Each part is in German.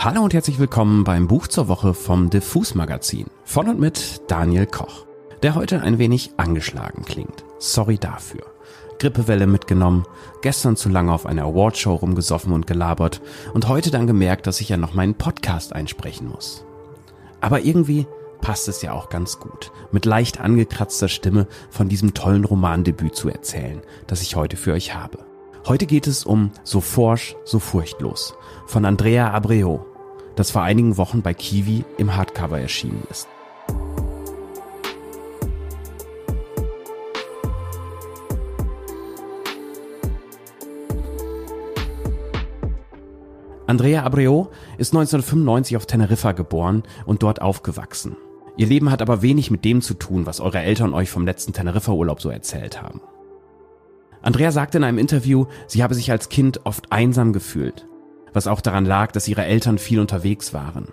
Hallo und herzlich willkommen beim Buch zur Woche vom Diffus Magazin von und mit Daniel Koch, der heute ein wenig angeschlagen klingt. Sorry dafür. Grippewelle mitgenommen, gestern zu lange auf einer Awardshow rumgesoffen und gelabert und heute dann gemerkt, dass ich ja noch meinen Podcast einsprechen muss. Aber irgendwie passt es ja auch ganz gut, mit leicht angekratzter Stimme von diesem tollen Romandebüt zu erzählen, das ich heute für euch habe. Heute geht es um So forsch, so furchtlos von Andrea Abreu, das vor einigen Wochen bei Kiwi im Hardcover erschienen ist. Andrea Abreu ist 1995 auf Teneriffa geboren und dort aufgewachsen. Ihr Leben hat aber wenig mit dem zu tun, was eure Eltern euch vom letzten Teneriffa-Urlaub so erzählt haben. Andrea sagte in einem Interview, sie habe sich als Kind oft einsam gefühlt, was auch daran lag, dass ihre Eltern viel unterwegs waren.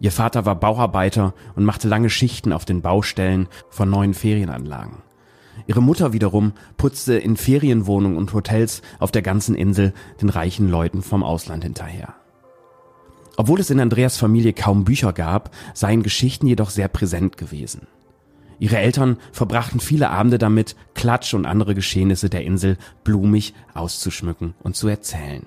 Ihr Vater war Bauarbeiter und machte lange Schichten auf den Baustellen von neuen Ferienanlagen. Ihre Mutter wiederum putzte in Ferienwohnungen und Hotels auf der ganzen Insel den reichen Leuten vom Ausland hinterher. Obwohl es in Andreas Familie kaum Bücher gab, seien Geschichten jedoch sehr präsent gewesen. Ihre Eltern verbrachten viele Abende damit, Klatsch und andere Geschehnisse der Insel blumig auszuschmücken und zu erzählen.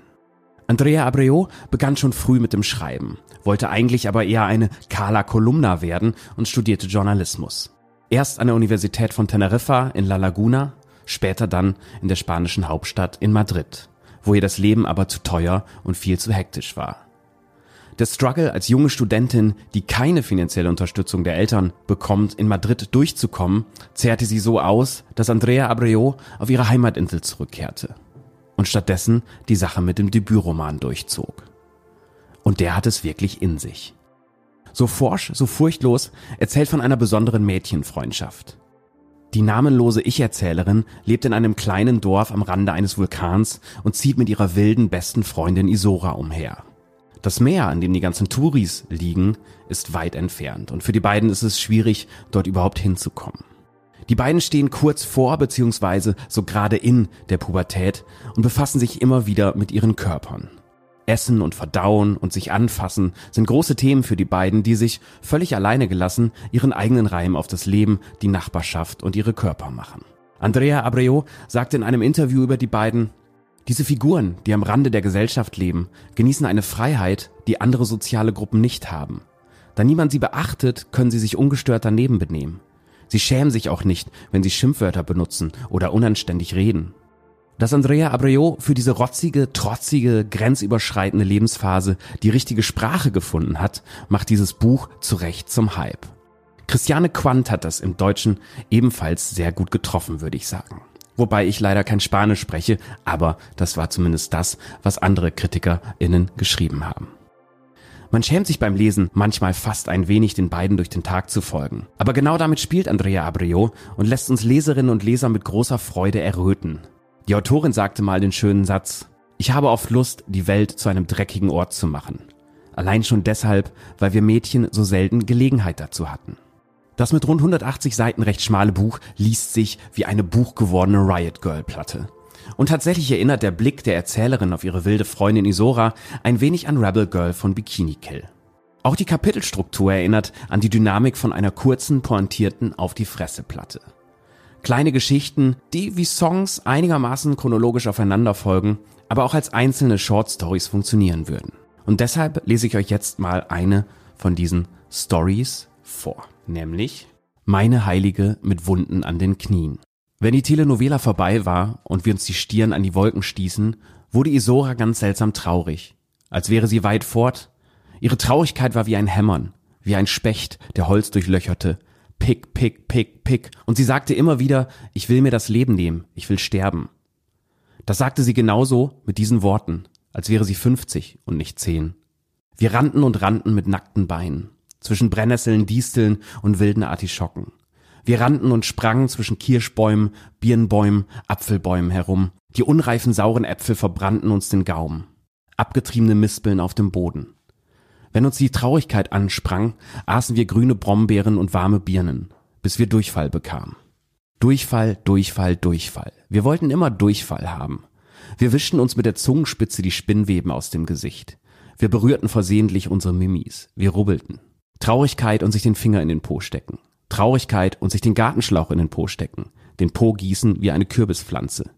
Andrea Abreu begann schon früh mit dem Schreiben, wollte eigentlich aber eher eine Carla Kolumna werden und studierte Journalismus. Erst an der Universität von Teneriffa in La Laguna, später dann in der spanischen Hauptstadt in Madrid, wo ihr das Leben aber zu teuer und viel zu hektisch war. Der Struggle als junge Studentin, die keine finanzielle Unterstützung der Eltern bekommt, in Madrid durchzukommen, zehrte sie so aus, dass Andrea Abreu auf ihre Heimatinsel zurückkehrte und stattdessen die Sache mit dem Debütroman durchzog. Und der hat es wirklich in sich. So forsch, so furchtlos erzählt von einer besonderen Mädchenfreundschaft. Die namenlose Ich-Erzählerin lebt in einem kleinen Dorf am Rande eines Vulkans und zieht mit ihrer wilden besten Freundin Isora umher. Das Meer, an dem die ganzen Touris liegen, ist weit entfernt und für die beiden ist es schwierig, dort überhaupt hinzukommen. Die beiden stehen kurz vor bzw. so gerade in der Pubertät und befassen sich immer wieder mit ihren Körpern. Essen und Verdauen und sich anfassen sind große Themen für die beiden, die sich, völlig alleine gelassen, ihren eigenen Reim auf das Leben, die Nachbarschaft und ihre Körper machen. Andrea Abreu sagte in einem Interview über die beiden, diese Figuren, die am Rande der Gesellschaft leben, genießen eine Freiheit, die andere soziale Gruppen nicht haben. Da niemand sie beachtet, können sie sich ungestört daneben benehmen. Sie schämen sich auch nicht, wenn sie Schimpfwörter benutzen oder unanständig reden. Dass Andrea Abreu für diese rotzige, trotzige, grenzüberschreitende Lebensphase die richtige Sprache gefunden hat, macht dieses Buch zu Recht zum Hype. Christiane Quandt hat das im Deutschen ebenfalls sehr gut getroffen, würde ich sagen wobei ich leider kein Spanisch spreche, aber das war zumindest das, was andere KritikerInnen geschrieben haben. Man schämt sich beim Lesen manchmal fast ein wenig, den beiden durch den Tag zu folgen. Aber genau damit spielt Andrea Abreu und lässt uns Leserinnen und Leser mit großer Freude erröten. Die Autorin sagte mal den schönen Satz, ich habe oft Lust, die Welt zu einem dreckigen Ort zu machen. Allein schon deshalb, weil wir Mädchen so selten Gelegenheit dazu hatten. Das mit rund 180 Seiten recht schmale Buch liest sich wie eine buchgewordene Riot Girl Platte. Und tatsächlich erinnert der Blick der Erzählerin auf ihre wilde Freundin Isora ein wenig an Rebel Girl von Bikini Kill. Auch die Kapitelstruktur erinnert an die Dynamik von einer kurzen, pointierten Auf die Fresse Platte. Kleine Geschichten, die wie Songs einigermaßen chronologisch aufeinander folgen, aber auch als einzelne Short Stories funktionieren würden. Und deshalb lese ich euch jetzt mal eine von diesen Stories vor nämlich Meine Heilige mit Wunden an den Knien. Wenn die Telenovela vorbei war und wir uns die Stirn an die Wolken stießen, wurde Isora ganz seltsam traurig, als wäre sie weit fort. Ihre Traurigkeit war wie ein Hämmern, wie ein Specht, der Holz durchlöcherte. Pick, pick, pick, pick. Und sie sagte immer wieder, ich will mir das Leben nehmen, ich will sterben. Das sagte sie genauso mit diesen Worten, als wäre sie 50 und nicht 10. Wir rannten und rannten mit nackten Beinen zwischen Brennnesseln, Disteln und wilden Artischocken. Wir rannten und sprangen zwischen Kirschbäumen, Birnbäumen, Apfelbäumen herum. Die unreifen sauren Äpfel verbrannten uns den Gaumen. Abgetriebene Mispeln auf dem Boden. Wenn uns die Traurigkeit ansprang, aßen wir grüne Brombeeren und warme Birnen, bis wir Durchfall bekamen. Durchfall, Durchfall, Durchfall. Wir wollten immer Durchfall haben. Wir wischten uns mit der Zungenspitze die Spinnweben aus dem Gesicht. Wir berührten versehentlich unsere Mimis. Wir rubbelten. Traurigkeit und sich den Finger in den Po stecken. Traurigkeit und sich den Gartenschlauch in den Po stecken. Den Po gießen wie eine Kürbispflanze.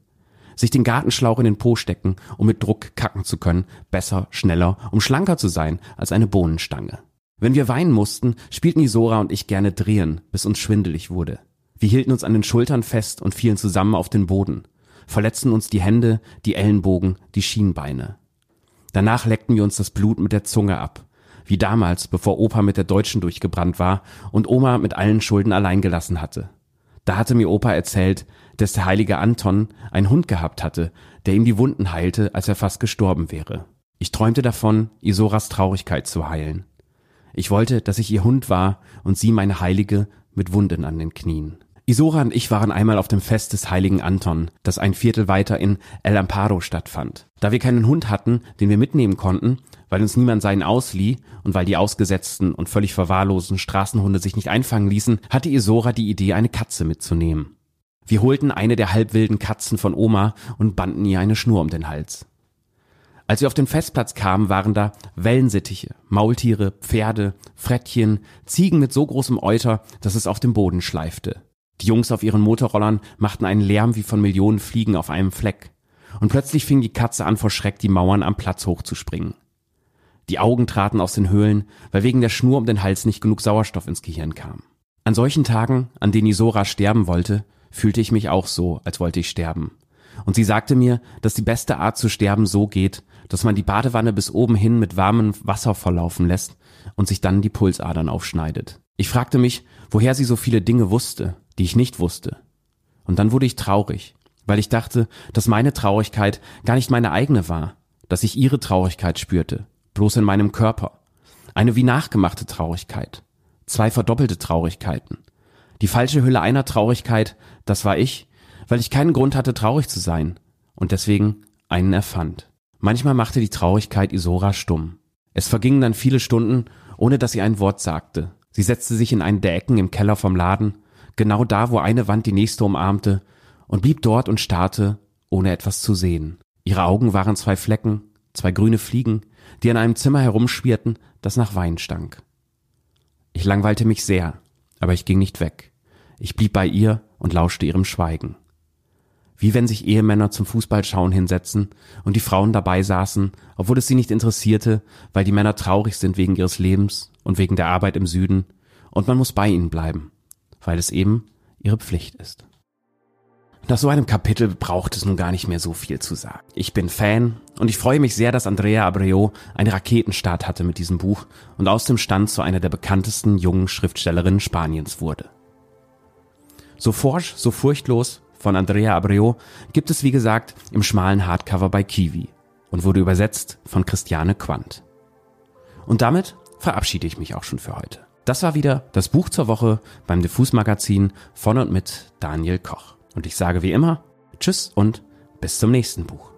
Sich den Gartenschlauch in den Po stecken, um mit Druck kacken zu können. Besser, schneller, um schlanker zu sein als eine Bohnenstange. Wenn wir weinen mussten, spielten Isora und ich gerne Drehen, bis uns schwindelig wurde. Wir hielten uns an den Schultern fest und fielen zusammen auf den Boden, verletzten uns die Hände, die Ellenbogen, die Schienbeine. Danach leckten wir uns das Blut mit der Zunge ab, wie damals, bevor Opa mit der Deutschen durchgebrannt war und Oma mit allen Schulden allein gelassen hatte. Da hatte mir Opa erzählt, dass der heilige Anton einen Hund gehabt hatte, der ihm die Wunden heilte, als er fast gestorben wäre. Ich träumte davon, Isoras Traurigkeit zu heilen. Ich wollte, dass ich ihr Hund war und sie meine Heilige mit Wunden an den Knien. Isora und ich waren einmal auf dem Fest des heiligen Anton, das ein Viertel weiter in El Amparo stattfand. Da wir keinen Hund hatten, den wir mitnehmen konnten, weil uns niemand seinen auslieh und weil die ausgesetzten und völlig verwahrlosen Straßenhunde sich nicht einfangen ließen, hatte Isora die Idee, eine Katze mitzunehmen. Wir holten eine der halbwilden Katzen von Oma und banden ihr eine Schnur um den Hals. Als wir auf den Festplatz kamen, waren da Wellensittiche, Maultiere, Pferde, Frettchen, Ziegen mit so großem Euter, dass es auf dem Boden schleifte. Die Jungs auf ihren Motorrollern machten einen Lärm wie von Millionen Fliegen auf einem Fleck. Und plötzlich fing die Katze an vor Schreck die Mauern am Platz hochzuspringen. Die Augen traten aus den Höhlen, weil wegen der Schnur um den Hals nicht genug Sauerstoff ins Gehirn kam. An solchen Tagen, an denen Isora sterben wollte, fühlte ich mich auch so, als wollte ich sterben. Und sie sagte mir, dass die beste Art zu sterben so geht, dass man die Badewanne bis oben hin mit warmem Wasser verlaufen lässt und sich dann die Pulsadern aufschneidet. Ich fragte mich, woher sie so viele Dinge wusste, die ich nicht wusste. Und dann wurde ich traurig, weil ich dachte, dass meine Traurigkeit gar nicht meine eigene war, dass ich ihre Traurigkeit spürte, bloß in meinem Körper. Eine wie nachgemachte Traurigkeit. Zwei verdoppelte Traurigkeiten. Die falsche Hülle einer Traurigkeit, das war ich, weil ich keinen Grund hatte, traurig zu sein und deswegen einen erfand. Manchmal machte die Traurigkeit Isora stumm. Es vergingen dann viele Stunden, ohne dass sie ein Wort sagte. Sie setzte sich in einen der Ecken im Keller vom Laden genau da, wo eine Wand die nächste umarmte, und blieb dort und starrte, ohne etwas zu sehen. Ihre Augen waren zwei Flecken, zwei grüne Fliegen, die in einem Zimmer herumschwirrten, das nach Wein stank. Ich langweilte mich sehr, aber ich ging nicht weg. Ich blieb bei ihr und lauschte ihrem Schweigen. Wie wenn sich Ehemänner zum Fußballschauen hinsetzen und die Frauen dabei saßen, obwohl es sie nicht interessierte, weil die Männer traurig sind wegen ihres Lebens und wegen der Arbeit im Süden, und man muss bei ihnen bleiben weil es eben ihre Pflicht ist. Nach so einem Kapitel braucht es nun gar nicht mehr so viel zu sagen. Ich bin Fan und ich freue mich sehr, dass Andrea Abreu einen Raketenstart hatte mit diesem Buch und aus dem Stand zu einer der bekanntesten jungen Schriftstellerinnen Spaniens wurde. So forsch, so furchtlos von Andrea Abreu gibt es wie gesagt im schmalen Hardcover bei Kiwi und wurde übersetzt von Christiane Quandt. Und damit verabschiede ich mich auch schon für heute. Das war wieder das Buch zur Woche beim Diffus Magazin von und mit Daniel Koch. Und ich sage wie immer Tschüss und bis zum nächsten Buch.